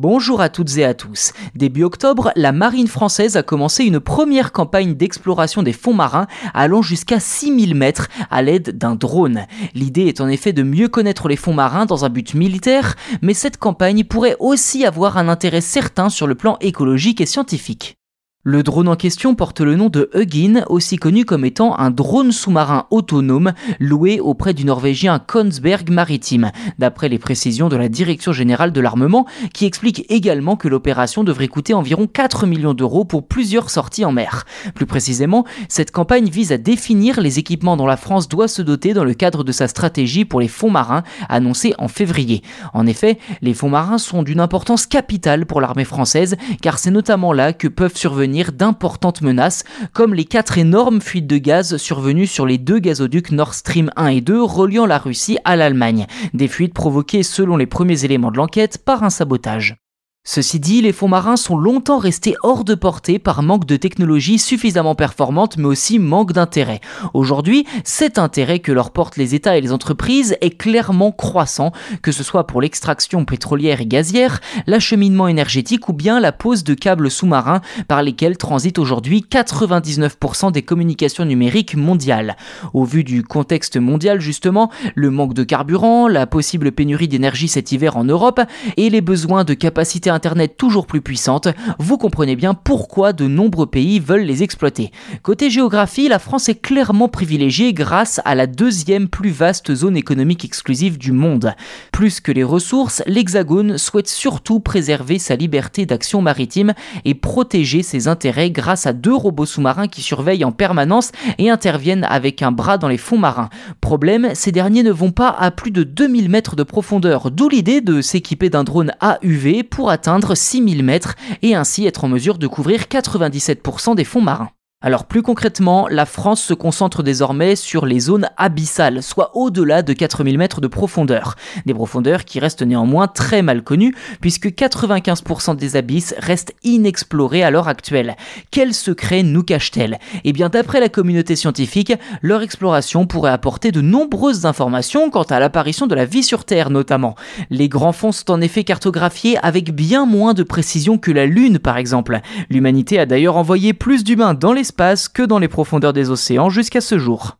Bonjour à toutes et à tous. Début octobre, la marine française a commencé une première campagne d'exploration des fonds marins allant jusqu'à 6000 mètres à l'aide d'un drone. L'idée est en effet de mieux connaître les fonds marins dans un but militaire, mais cette campagne pourrait aussi avoir un intérêt certain sur le plan écologique et scientifique. Le drone en question porte le nom de Hugin, aussi connu comme étant un drone sous-marin autonome loué auprès du Norvégien Kongsberg Maritime, d'après les précisions de la Direction générale de l'armement, qui explique également que l'opération devrait coûter environ 4 millions d'euros pour plusieurs sorties en mer. Plus précisément, cette campagne vise à définir les équipements dont la France doit se doter dans le cadre de sa stratégie pour les fonds marins annoncée en février. En effet, les fonds marins sont d'une importance capitale pour l'armée française, car c'est notamment là que peuvent survenir d'importantes menaces, comme les quatre énormes fuites de gaz survenues sur les deux gazoducs Nord Stream 1 et 2 reliant la Russie à l'Allemagne. Des fuites provoquées, selon les premiers éléments de l'enquête, par un sabotage. Ceci dit, les fonds marins sont longtemps restés hors de portée par manque de technologie suffisamment performante, mais aussi manque d'intérêt. Aujourd'hui, cet intérêt que leur portent les États et les entreprises est clairement croissant, que ce soit pour l'extraction pétrolière et gazière, l'acheminement énergétique ou bien la pose de câbles sous-marins par lesquels transitent aujourd'hui 99% des communications numériques mondiales. Au vu du contexte mondial justement, le manque de carburant, la possible pénurie d'énergie cet hiver en Europe et les besoins de capacité Internet toujours plus puissante, vous comprenez bien pourquoi de nombreux pays veulent les exploiter. Côté géographie, la France est clairement privilégiée grâce à la deuxième plus vaste zone économique exclusive du monde. Plus que les ressources, l'Hexagone souhaite surtout préserver sa liberté d'action maritime et protéger ses intérêts grâce à deux robots sous-marins qui surveillent en permanence et interviennent avec un bras dans les fonds marins. Problème, ces derniers ne vont pas à plus de 2000 mètres de profondeur, d'où l'idée de s'équiper d'un drone AUV pour atteindre 6000 mètres et ainsi être en mesure de couvrir 97% des fonds marins. Alors plus concrètement, la France se concentre désormais sur les zones abyssales, soit au-delà de 4000 mètres de profondeur. Des profondeurs qui restent néanmoins très mal connues, puisque 95% des abysses restent inexplorés à l'heure actuelle. Quel secret nous cache-t-elle? Eh bien d'après la communauté scientifique, leur exploration pourrait apporter de nombreuses informations quant à l'apparition de la vie sur Terre notamment. Les grands fonds sont en effet cartographiés avec bien moins de précision que la Lune par exemple. L'humanité a d'ailleurs envoyé plus d'humains dans les que dans les profondeurs des océans jusqu'à ce jour.